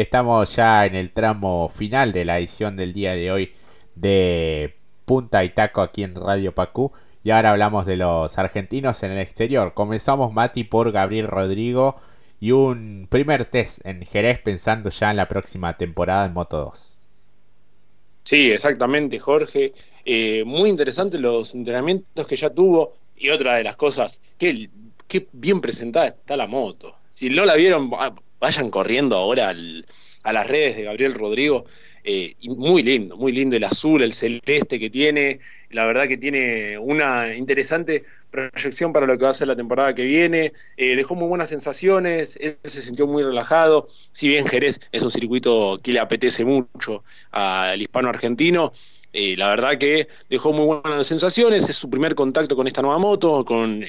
estamos ya en el tramo final de la edición del día de hoy de Punta y Taco aquí en Radio Pacú. Y ahora hablamos de los argentinos en el exterior. Comenzamos, Mati, por Gabriel Rodrigo y un primer test en Jerez pensando ya en la próxima temporada en Moto 2. Sí, exactamente, Jorge. Eh, muy interesante los entrenamientos que ya tuvo. Y otra de las cosas, qué, qué bien presentada está la moto. Si no la vieron, vayan corriendo ahora a las redes de Gabriel Rodrigo. Eh, muy lindo, muy lindo el azul, el celeste que tiene. La verdad que tiene una interesante proyección para lo que va a ser la temporada que viene. Eh, dejó muy buenas sensaciones, él se sintió muy relajado. Si bien Jerez es un circuito que le apetece mucho al hispano argentino, eh, la verdad que dejó muy buenas sensaciones. Es su primer contacto con esta nueva moto, con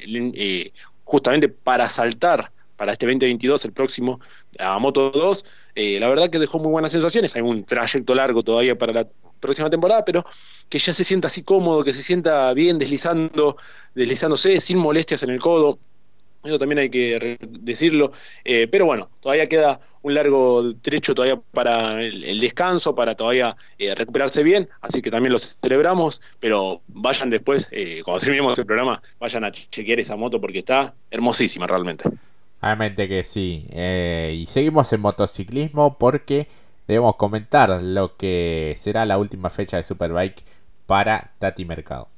justamente para saltar para este 2022, el próximo, a Moto 2. Eh, la verdad que dejó muy buenas sensaciones. Hay un trayecto largo todavía para la próxima temporada, pero que ya se sienta así cómodo, que se sienta bien deslizando, deslizándose sin molestias en el codo. Eso también hay que decirlo. Eh, pero bueno, todavía queda un largo trecho todavía para el, descanso, para todavía eh, recuperarse bien. Así que también lo celebramos. Pero vayan después, cuando terminemos el programa, vayan a chequear esa moto porque está hermosísima realmente. Obviamente que sí. Eh, y seguimos en motociclismo porque debemos comentar lo que será la última fecha de Superbike para Tati Mercado.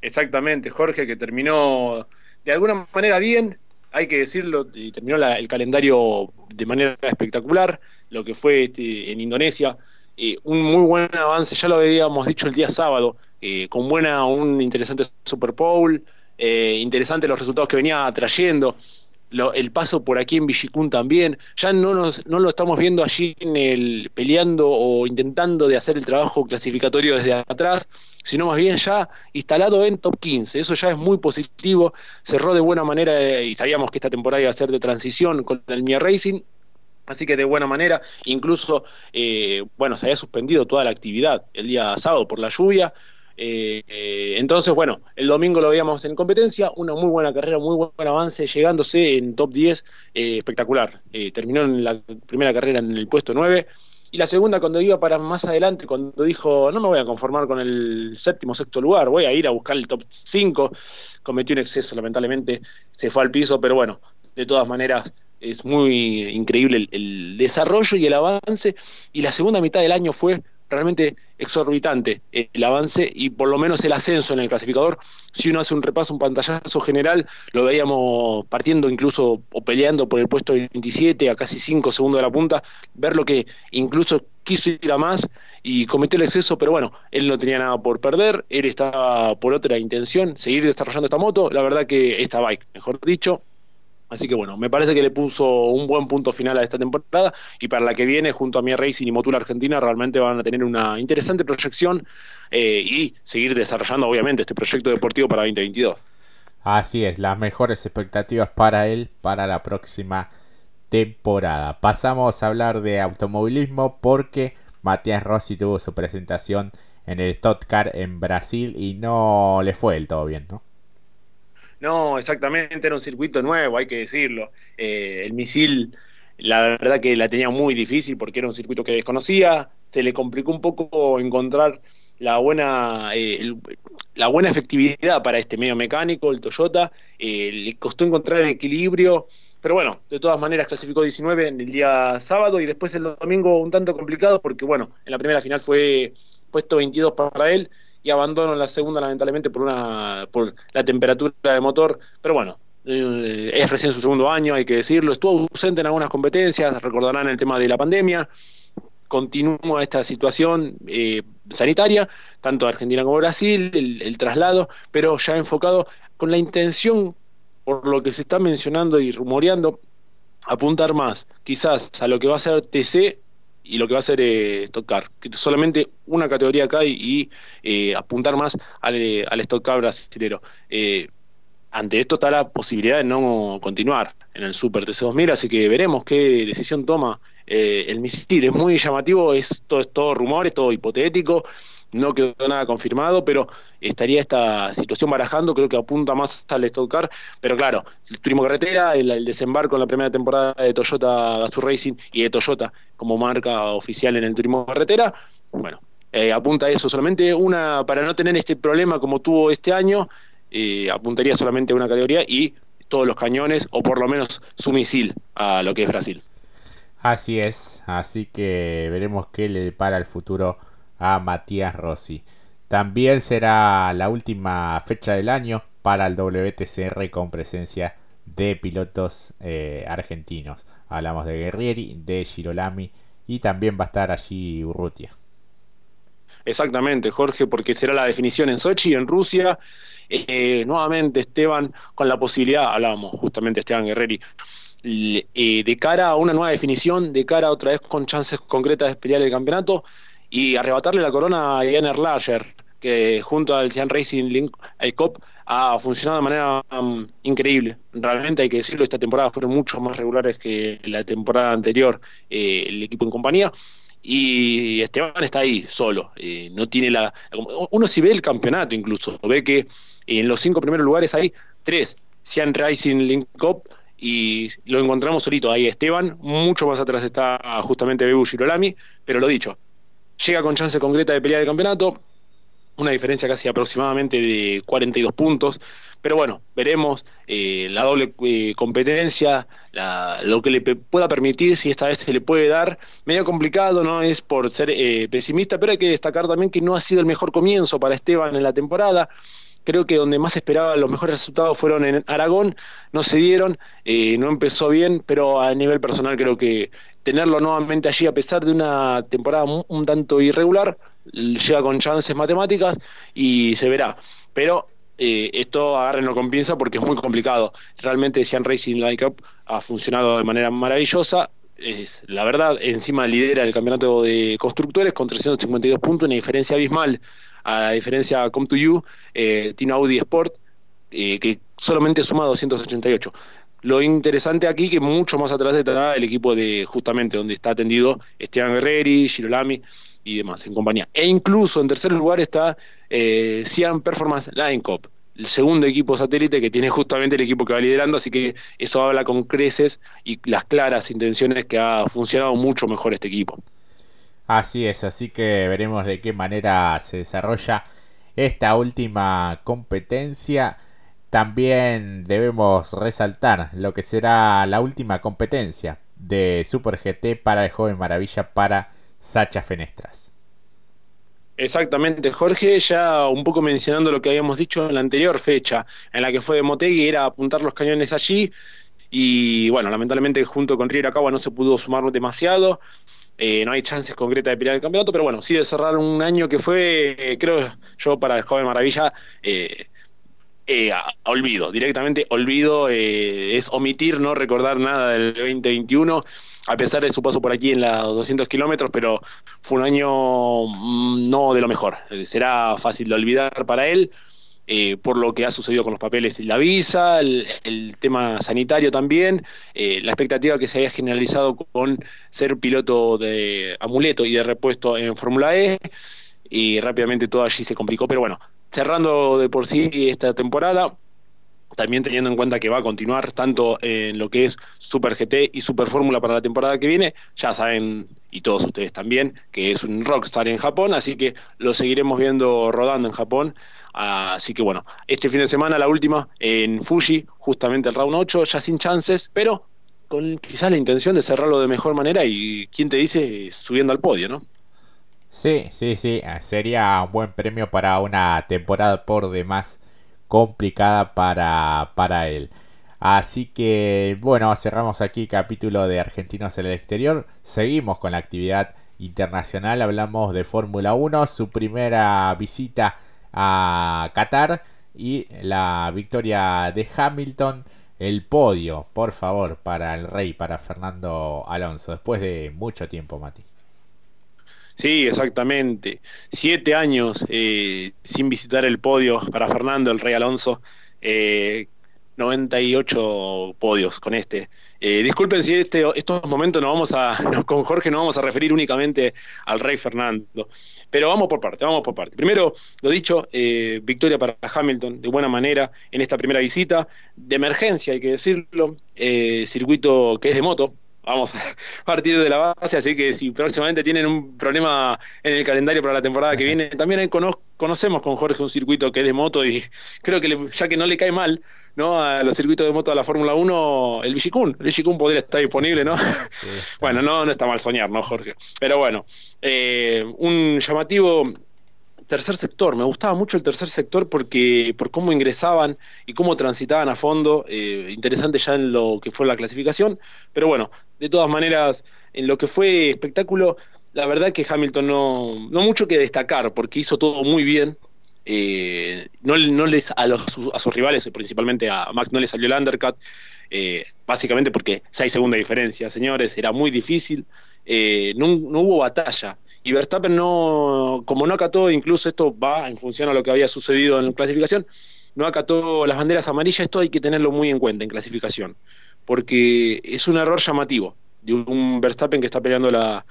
Exactamente, Jorge, que terminó de alguna manera bien, hay que decirlo, y terminó el calendario de manera espectacular, lo que fue este, en Indonesia. Eh, un muy buen avance, ya lo habíamos dicho el día sábado, eh, con buena, un interesante Super Bowl, interesante los resultados que venía trayendo el paso por aquí en Villicún también, ya no, nos, no lo estamos viendo allí en el peleando o intentando de hacer el trabajo clasificatorio desde atrás, sino más bien ya instalado en top 15, eso ya es muy positivo, cerró de buena manera eh, y sabíamos que esta temporada iba a ser de transición con el Mia Racing, Así que de buena manera, incluso, eh, bueno, se había suspendido toda la actividad el día sábado por la lluvia, eh, entonces, bueno, el domingo lo veíamos en competencia, una muy buena carrera, muy buen avance, llegándose en top 10, eh, espectacular. Eh, terminó en la primera carrera en el puesto 9. Y la segunda, cuando iba para más adelante, cuando dijo, no me voy a conformar con el séptimo, sexto lugar, voy a ir a buscar el top 5, cometió un exceso, lamentablemente, se fue al piso, pero bueno, de todas maneras, es muy increíble el desarrollo y el avance. Y la segunda mitad del año fue realmente exorbitante el avance y por lo menos el ascenso en el clasificador. Si uno hace un repaso, un pantallazo general, lo veíamos partiendo incluso o peleando por el puesto 27 a casi 5 segundos de la punta, ver lo que incluso quiso ir a más y cometió el exceso, pero bueno, él no tenía nada por perder, él estaba por otra intención, seguir desarrollando esta moto, la verdad que esta bike, mejor dicho, Así que bueno, me parece que le puso un buen punto final a esta temporada y para la que viene, junto a mi Racing y Motul Argentina, realmente van a tener una interesante proyección eh, y seguir desarrollando, obviamente, este proyecto deportivo para 2022. Así es, las mejores expectativas para él para la próxima temporada. Pasamos a hablar de automovilismo porque Matías Rossi tuvo su presentación en el Car en Brasil y no le fue del todo bien, ¿no? No, exactamente, era un circuito nuevo, hay que decirlo. Eh, el misil, la verdad que la tenía muy difícil porque era un circuito que desconocía, se le complicó un poco encontrar la buena, eh, la buena efectividad para este medio mecánico, el Toyota, eh, le costó encontrar el equilibrio, pero bueno, de todas maneras clasificó 19 en el día sábado y después el domingo un tanto complicado porque bueno, en la primera final fue puesto 22 para él y abandono en la segunda lamentablemente por una por la temperatura del motor, pero bueno, eh, es recién su segundo año, hay que decirlo, estuvo ausente en algunas competencias, recordarán el tema de la pandemia, continúa esta situación eh, sanitaria, tanto Argentina como Brasil, el, traslado, pero ya enfocado con la intención, por lo que se está mencionando y rumoreando, apuntar más quizás a lo que va a ser TC y lo que va a hacer es tocar solamente una categoría acá y, eh, apuntar más al, al stock car brasilero. Eh, ante esto está la posibilidad de no continuar en el Super TC2000, así que veremos qué decisión toma eh, el misil. Es muy llamativo, esto es todo rumores, todo hipotético, no quedó nada confirmado, pero estaría esta situación barajando, creo que apunta más al Stock pero claro, el turismo carretera, el, desembarco en la primera temporada de Toyota Gazoo Racing y de Toyota como marca oficial en el turismo carretera, bueno, eh, apunta a eso solamente una, para no tener este problema como tuvo este año, eh, apuntaría solamente a una categoría y todos los cañones, o por lo menos su misil a lo que es Brasil. Así es, así que veremos qué le depara el futuro a Matías Rossi. También será la última fecha del año para el WTCR con presencia de pilotos eh, argentinos. Hablamos de Guerrieri, de Girolami y también va a estar allí Urrutia. Exactamente, Jorge, porque será la definición en Sochi, en Rusia. Eh, nuevamente Esteban con la posibilidad, hablábamos justamente Esteban Guerreri, eh, de cara a una nueva definición, de cara otra vez con chances concretas de pelear el campeonato y arrebatarle la corona a Jan Erlacher, que junto al Cian Racing Link, el COP, ha funcionado de manera um, increíble. Realmente hay que decirlo, esta temporada fueron mucho más regulares que la temporada anterior eh, el equipo en compañía. Y Esteban está ahí solo, eh, no tiene la... Uno si ve el campeonato incluso, ve que en los cinco primeros lugares hay tres, Cian Racing Link Cup, y lo encontramos solito ahí Esteban, mucho más atrás está justamente Bebu Girolami, pero lo dicho, llega con chance concreta de pelear el campeonato, una diferencia casi aproximadamente de 42 puntos, pero bueno, veremos eh, la doble eh, competencia, lo que le pueda permitir, si esta vez se le puede dar, medio complicado, no es por ser eh, pesimista, pero hay que destacar también que no ha sido el mejor comienzo para Esteban en la temporada, creo que donde más esperaba los mejores resultados fueron en Aragón, no se dieron, eh, no empezó bien, pero a nivel personal creo que tenerlo nuevamente allí a pesar de una temporada un, tanto irregular, llega con chances matemáticas y se verá. Pero eh, esto agárrenlo con pinza porque es muy complicado. Realmente Sean Racing Light Cup ha funcionado de manera maravillosa. Es, la verdad, encima lidera el campeonato de constructores con 352 puntos, una diferencia abismal a la diferencia Come to You, eh, tiene Audi Sport, eh, que solamente suma 288. Lo interesante aquí que mucho más atrás está el equipo de justamente donde está atendido Esteban Guerreri, Girolami y demás en compañía. E incluso en tercer lugar está eh, Cian Performance Line Cup, el segundo equipo satélite que tiene justamente el equipo que va liderando, así que eso habla con creces y las claras intenciones que ha funcionado mucho mejor este equipo. Así es, así que veremos de qué manera se desarrolla esta última competencia. También debemos resaltar lo que será la última competencia de Super GT para el joven maravilla para Sacha Fenestras. Exactamente, Jorge, ya un poco mencionando lo que habíamos dicho en la anterior fecha, en la que fue de Motegi, era apuntar los cañones allí, y bueno, lamentablemente junto con Riera Cagua no se pudo sumar demasiado, eh, no hay chances concretas de pelear el campeonato, pero bueno, sí de cerrar un año que fue, eh, creo yo, para el joven Maravilla, eh, olvido, directamente olvido, es omitir, no recordar nada del 2021, a pesar de su paso por aquí en los 200 kilómetros, pero fue un año mm, no de lo mejor, será fácil de olvidar para él. Eh, por lo que ha sucedido con los papeles y la visa, el, tema sanitario también, eh, la expectativa que se había generalizado con ser piloto de amuleto y de repuesto en Fórmula E, y rápidamente todo allí se complicó, pero bueno, cerrando de por sí esta temporada, también teniendo en cuenta que va a continuar tanto en lo que es Super GT y Super Fórmula para la temporada que viene, ya saben, y todos ustedes también, que es un rockstar en Japón, así que lo seguiremos viendo rodando en Japón Así que bueno, este fin de semana la última en Fuji, justamente el round 8, ya sin chances, pero con quizás la intención de cerrarlo de mejor manera y, ¿quién te dice? Subiendo al podio, ¿no? Sí, sí, sí, sería un buen premio para una temporada por demás complicada para, para él. Así que bueno, cerramos aquí capítulo de Argentinos en el exterior. Seguimos con la actividad internacional. Hablamos de Fórmula 1, su primera visita a Qatar y la victoria de Hamilton. El podio, por favor, para el rey, para Fernando Alonso, después de mucho tiempo, Mati. Sí, exactamente. Siete años eh, sin visitar el podio para Fernando, el rey Alonso. Eh, 98 podios con este. Eh, disculpen si este, estos momentos no vamos a, con Jorge no vamos a referir únicamente al Rey Fernando, pero vamos por parte, vamos por parte. Primero, lo dicho, eh, victoria para Hamilton de buena manera en esta primera visita, de emergencia hay que decirlo, eh, circuito que es de moto, vamos a partir de la base, así que si próximamente tienen un problema en el calendario para la temporada que viene, también conocemos con Jorge un circuito que es de moto y creo que ya que no le cae mal ¿no? a los circuitos de moto de la Fórmula 1, el Vigicún, el Vigicún podría estar disponible, ¿no? bueno, no, no está mal soñar, ¿no, Jorge? Pero bueno, eh, un llamativo tercer sector. Me gustaba mucho el tercer sector porque por cómo ingresaban y cómo transitaban a fondo. Eh, interesante ya en lo que fue la clasificación. Pero bueno, de todas maneras, en lo que fue espectáculo, la verdad que Hamilton no, no mucho que destacar porque hizo todo muy bien. Eh, no, no les a, los, a sus rivales, principalmente a Max, no le salió el undercut. Eh, básicamente porque 6 segundos de diferencia, señores, era muy difícil. no, no hubo batalla y Verstappen no, como no acató, incluso esto va en función a lo que había sucedido en la clasificación, no acató las banderas amarillas, esto hay que tenerlo muy en cuenta en clasificación, porque es un error llamativo de un Verstappen que está peleando la,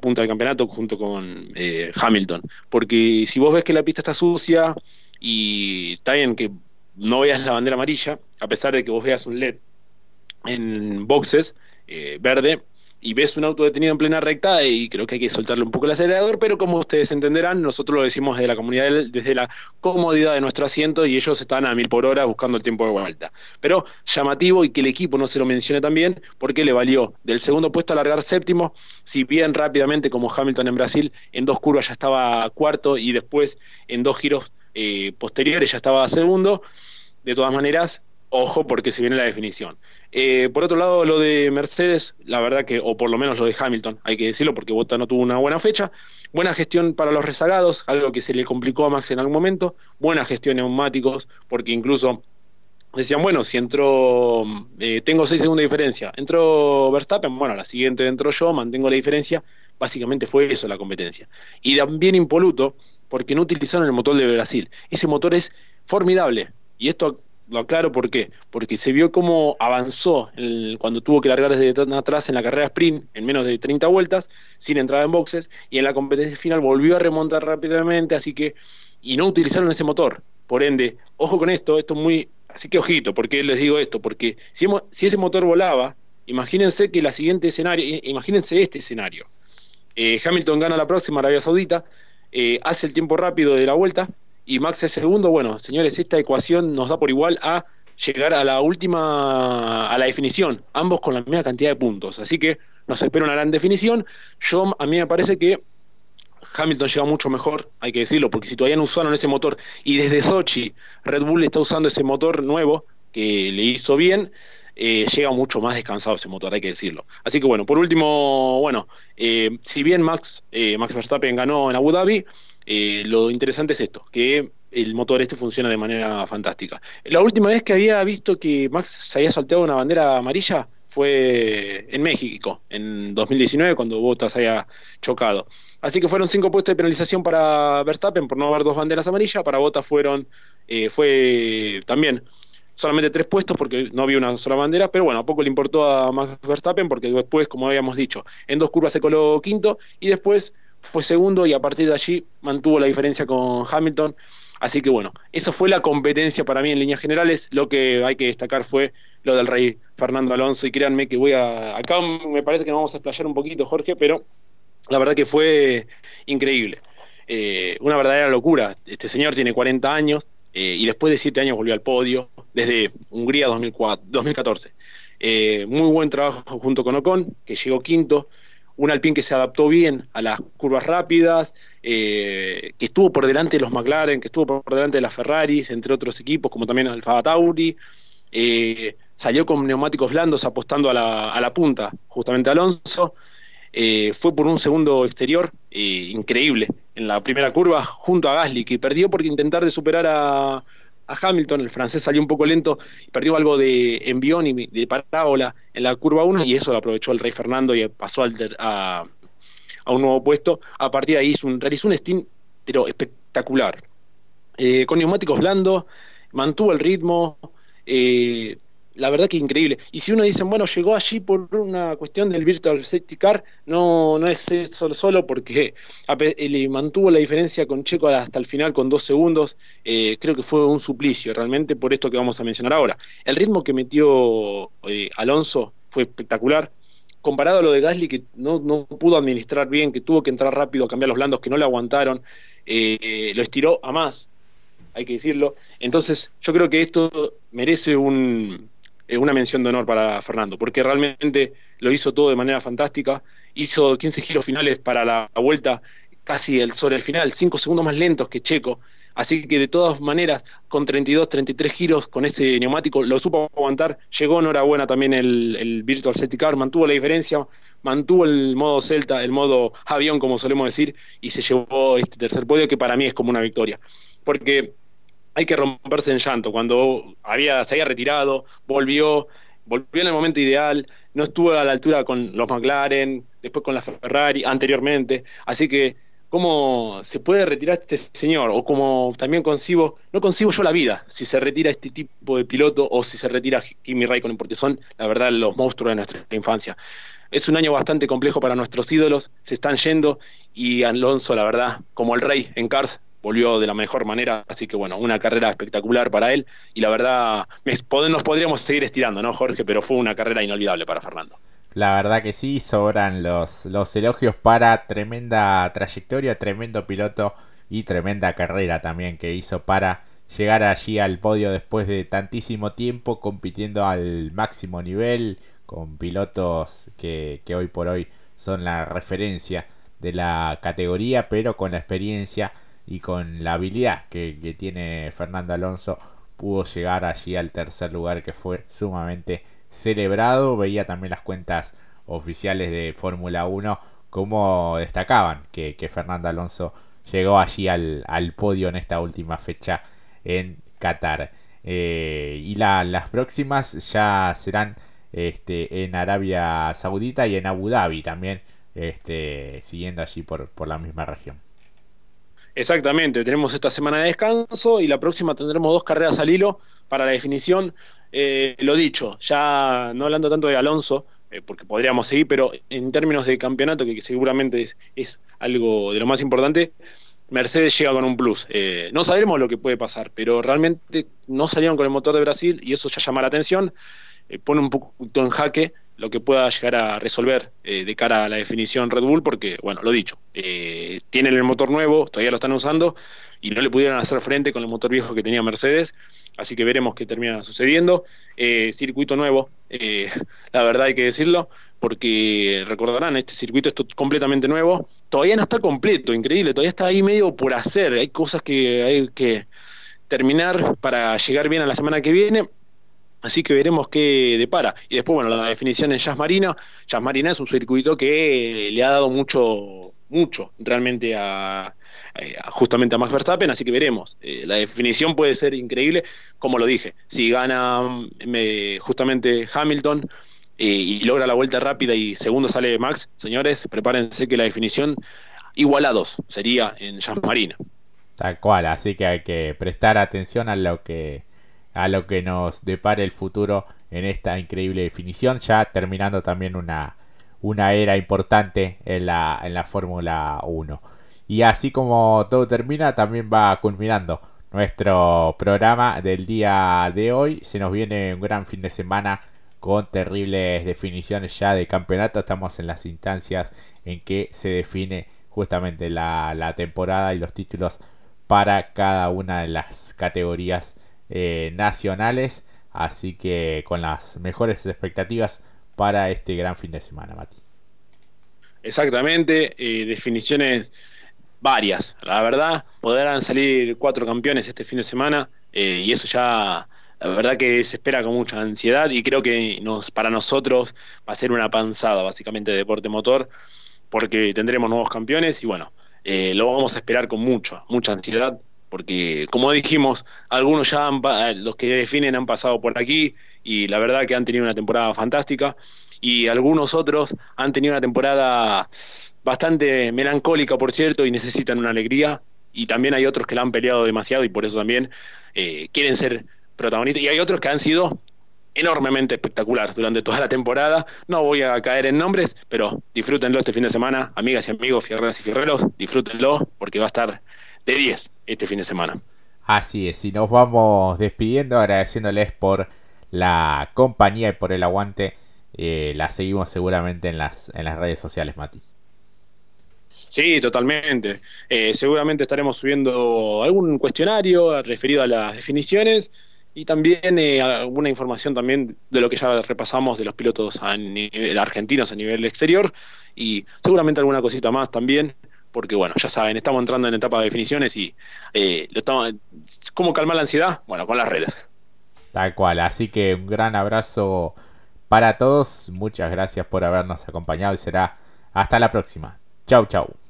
punta del campeonato junto con eh, Hamilton, porque si vos ves que la pista está sucia y está bien que no veas la bandera amarilla, a pesar de que vos veas un LED en boxes eh, verde, y ves un auto detenido en plena recta y creo que hay que soltarle un poco el acelerador, pero como ustedes entenderán, nosotros lo decimos desde la comunidad, desde la comodidad de nuestro asiento y ellos están a mil por hora buscando el tiempo de vuelta. Pero llamativo y que el equipo no se lo mencione también, porque le valió del segundo puesto a largar séptimo, si bien rápidamente como Hamilton en Brasil, en dos curvas ya estaba cuarto y después en dos giros eh, posteriores ya estaba segundo, de todas maneras ojo porque se viene la definición. Eh, por otro lado, lo de Mercedes, la verdad que, o por lo menos lo de Hamilton, hay que decirlo porque Bota no tuvo una buena fecha. Buena gestión para los rezagados, algo que se le complicó a Max en algún momento. Buena gestión neumáticos, porque incluso decían, bueno, si entró, eh, tengo seis segundos de diferencia, entró Verstappen, bueno, la siguiente entró yo, mantengo la diferencia. Básicamente fue eso la competencia. Y también impoluto, porque no utilizaron el motor de Brasil. Ese motor es formidable. Y esto lo aclaro por qué. Porque se vio cómo avanzó cuando tuvo que largar desde atrás en la carrera sprint en menos de 30 vueltas, sin entrada en boxes, y en la competencia final volvió a remontar rápidamente, así que, y no utilizaron ese motor. Por ende, ojo con esto, esto es muy, así que ojito, porque les digo esto, porque si, si ese motor volaba, imagínense que la siguiente escenario, imagínense este escenario. Eh, Hamilton gana la próxima Arabia Saudita, eh, hace el tiempo rápido de la vuelta, y Max es segundo, bueno, señores, esta ecuación nos da por igual a llegar a la última, a la definición, ambos con la misma cantidad de puntos. Así que nos espera una gran definición. Yo, a mí me parece que Hamilton llega mucho mejor, hay que decirlo, porque si todavía no usaron ese motor y desde Sochi Red Bull está usando ese motor nuevo que le hizo bien, eh, llega mucho más descansado ese motor, hay que decirlo. Así que bueno, por último, bueno, eh, si bien Max, eh, Max Verstappen ganó en Abu Dhabi, eh, lo interesante es esto, que el motor este funciona de manera fantástica. La última vez que había visto que Max se había salteado una bandera amarilla fue en México, en 2019, cuando Bottas había chocado. Así que fueron cinco puestos de penalización para Verstappen por no haber dos banderas amarillas, para Bottas fueron, eh, fue también solamente tres puestos porque no había una sola bandera, pero bueno, a poco le importó a Max Verstappen porque después, como habíamos dicho, en dos curvas se coló quinto y después fue segundo y a partir de allí mantuvo la diferencia con Hamilton. Así que bueno, eso fue la competencia para mí en líneas generales. Lo que hay que destacar fue lo del rey Fernando Alonso. Y créanme que voy a. Acá me parece que nos vamos a explayar un poquito, Jorge, pero la verdad que fue increíble. Eh, una verdadera locura. Este señor tiene 40 años eh, y después de 7 años volvió al podio, desde Hungría 2004, 2014. Eh, muy buen trabajo junto con Ocon, que llegó quinto un Alpine que se adaptó bien a las curvas rápidas, eh, que estuvo por delante de los McLaren, que estuvo por delante de las Ferraris, entre otros equipos, como también Alfa Tauri. Eh, salió con neumáticos blandos apostando a la, a la punta, justamente Alonso. Eh, fue por un segundo exterior increíble en la primera curva junto a Gasly, que perdió porque intentar de superar a, a Hamilton, el francés salió un poco lento perdió algo de envión y de parábola en la curva 1 y eso lo aprovechó el Rey Fernando y pasó a, un nuevo puesto. A partir de ahí hizo un, realizó un stint pero espectacular. Eh, con neumáticos blandos, mantuvo el ritmo, Eh, la verdad que increíble. Y si uno dice, bueno, llegó allí por una cuestión del Virtual Safety Car, no, no es solo, solo porque le mantuvo la diferencia con Checo hasta el final con dos segundos. Eh, creo que fue un suplicio realmente por esto que vamos a mencionar ahora. El ritmo que metió eh, Alonso fue espectacular. Comparado a lo de Gasly, que no, no, pudo administrar bien, que tuvo que entrar rápido, cambiar los blandos, que no le aguantaron, eh, lo estiró a más, hay que decirlo. Entonces, yo creo que esto merece un, eh, una mención de honor para Fernando, porque realmente lo hizo todo de manera fantástica, hizo 15 giros finales para la vuelta, casi el, sobre el final, 5 segundos más lentos que Checo, así que de todas maneras, con 32, 33 giros con ese neumático, lo supo aguantar, llegó enhorabuena también el, el Virtual Safety Car, mantuvo la diferencia, mantuvo el modo Celta, el modo avión, como solemos decir, y se llevó este tercer podio que para mí es como una victoria, porque hay que romperse en llanto. Cuando había, se había retirado, volvió, volvió en el momento ideal, no estuvo a la altura con los McLaren, después con la Ferrari, anteriormente. Así que, ¿cómo se puede retirar este señor? O como también concibo, no concibo yo la vida, si se retira este tipo de piloto o si se retira Kimi Raikkonen, porque son, la verdad, los monstruos de nuestra infancia. Es un año bastante complejo para nuestros ídolos, se están yendo y Alonso, la verdad, como el rey en Cars, volvió de la mejor manera, así que bueno, una carrera espectacular para él y la verdad nos podríamos seguir estirando, ¿no, Jorge? Pero fue una carrera inolvidable para Fernando. La verdad que sí, sobran los, elogios para tremenda trayectoria, tremendo piloto y tremenda carrera también que hizo para llegar allí al podio después de tantísimo tiempo compitiendo al máximo nivel con pilotos que, que hoy por hoy son la referencia de la categoría, pero con la experiencia y con la habilidad que, tiene Fernando Alonso pudo llegar allí al tercer lugar que fue sumamente celebrado. Veía también las cuentas oficiales de Fórmula 1 como destacaban que, Fernando Alonso llegó allí al, podio en esta última fecha en Qatar. Eh, y las próximas ya serán este, en Arabia Saudita y en Abu Dhabi también, este, siguiendo allí por la misma región. Exactamente, tenemos esta semana de descanso y la próxima tendremos dos carreras al hilo para la definición. Eh, lo dicho, ya no hablando tanto de Alonso, eh, porque podríamos seguir, pero en términos de campeonato, que seguramente es, algo de lo más importante, Mercedes llega con un plus. Eh, no sabemos lo que puede pasar, pero realmente no salieron con el motor de Brasil y eso ya llama la atención, pone un poquito en jaque lo que pueda llegar a resolver eh, de cara a la definición Red Bull, porque, bueno, lo dicho, eh, tienen el motor nuevo, todavía lo están usando, y no le pudieron hacer frente con el motor viejo que tenía Mercedes, así que veremos qué termina sucediendo. Eh, circuito nuevo, la verdad hay que decirlo, porque recordarán, este circuito es completamente nuevo, todavía no está completo, increíble, todavía está ahí medio por hacer, hay cosas que hay que terminar para llegar bien a la semana que viene, Así que veremos qué depara. Y después, bueno, la definición en Jazz Marina. Jazz Marina es un circuito que le ha dado mucho, mucho realmente a, justamente a Max Verstappen, así que veremos. Eh, la definición puede ser increíble, como lo dije. Si gana justamente Hamilton eh, y logra la vuelta rápida y segundo sale Max, señores, prepárense que la definición igualados sería en Jazz Marina. Tal cual, así que hay que prestar atención a lo que a lo que nos depare el futuro en esta increíble definición, ya terminando también una, una era importante en la, en la Fórmula 1. Y así como todo termina, también va culminando nuestro programa del día de hoy. Se nos viene un gran fin de semana con terribles definiciones ya de campeonato. Estamos en las instancias en que se define justamente la, la temporada y los títulos para cada una de las categorías eh, nacionales. Así que con las mejores expectativas para este gran fin de semana, Mati. Exactamente, eh, definiciones varias. La verdad, podrán salir cuatro campeones este fin de semana eh, y eso ya, la verdad que se espera con mucha ansiedad y creo que nos, para nosotros va a ser una panzada básicamente de deporte motor porque tendremos nuevos campeones y bueno, lo vamos a esperar con mucho, mucha ansiedad porque como dijimos, algunos ya han, eh, los que definen han pasado por aquí y la verdad que han tenido una temporada fantástica y algunos otros han tenido una temporada bastante melancólica, por cierto, y necesitan una alegría. Y también hay otros que la han peleado demasiado y por eso también eh, quieren ser protagonistas, y hay otros que han sido enormemente espectaculares durante toda la temporada. No voy a caer en nombres, pero disfrútenlo este fin de semana, amigas y amigos, fierreras y fierreros, disfrútenlo porque va a estar de 10 este fin de semana. Así es, y nos vamos despidiendo agradeciéndoles por la compañía y por el aguante. Eh, la seguimos seguramente en las, en las redes sociales, Mati. Sí, totalmente. Eh, seguramente estaremos subiendo algún cuestionario referido a las definiciones y también eh, alguna información también de lo que ya repasamos de los pilotos a nivel, argentinos a nivel exterior y seguramente alguna cosita más también porque bueno, ya saben, estamos entrando en etapa de definiciones y eh, lo estamos, ¿cómo calmar la ansiedad? Bueno, con las redes. Tal cual, así que un gran abrazo para todos, muchas gracias por habernos acompañado y será hasta la próxima. Chau, chau.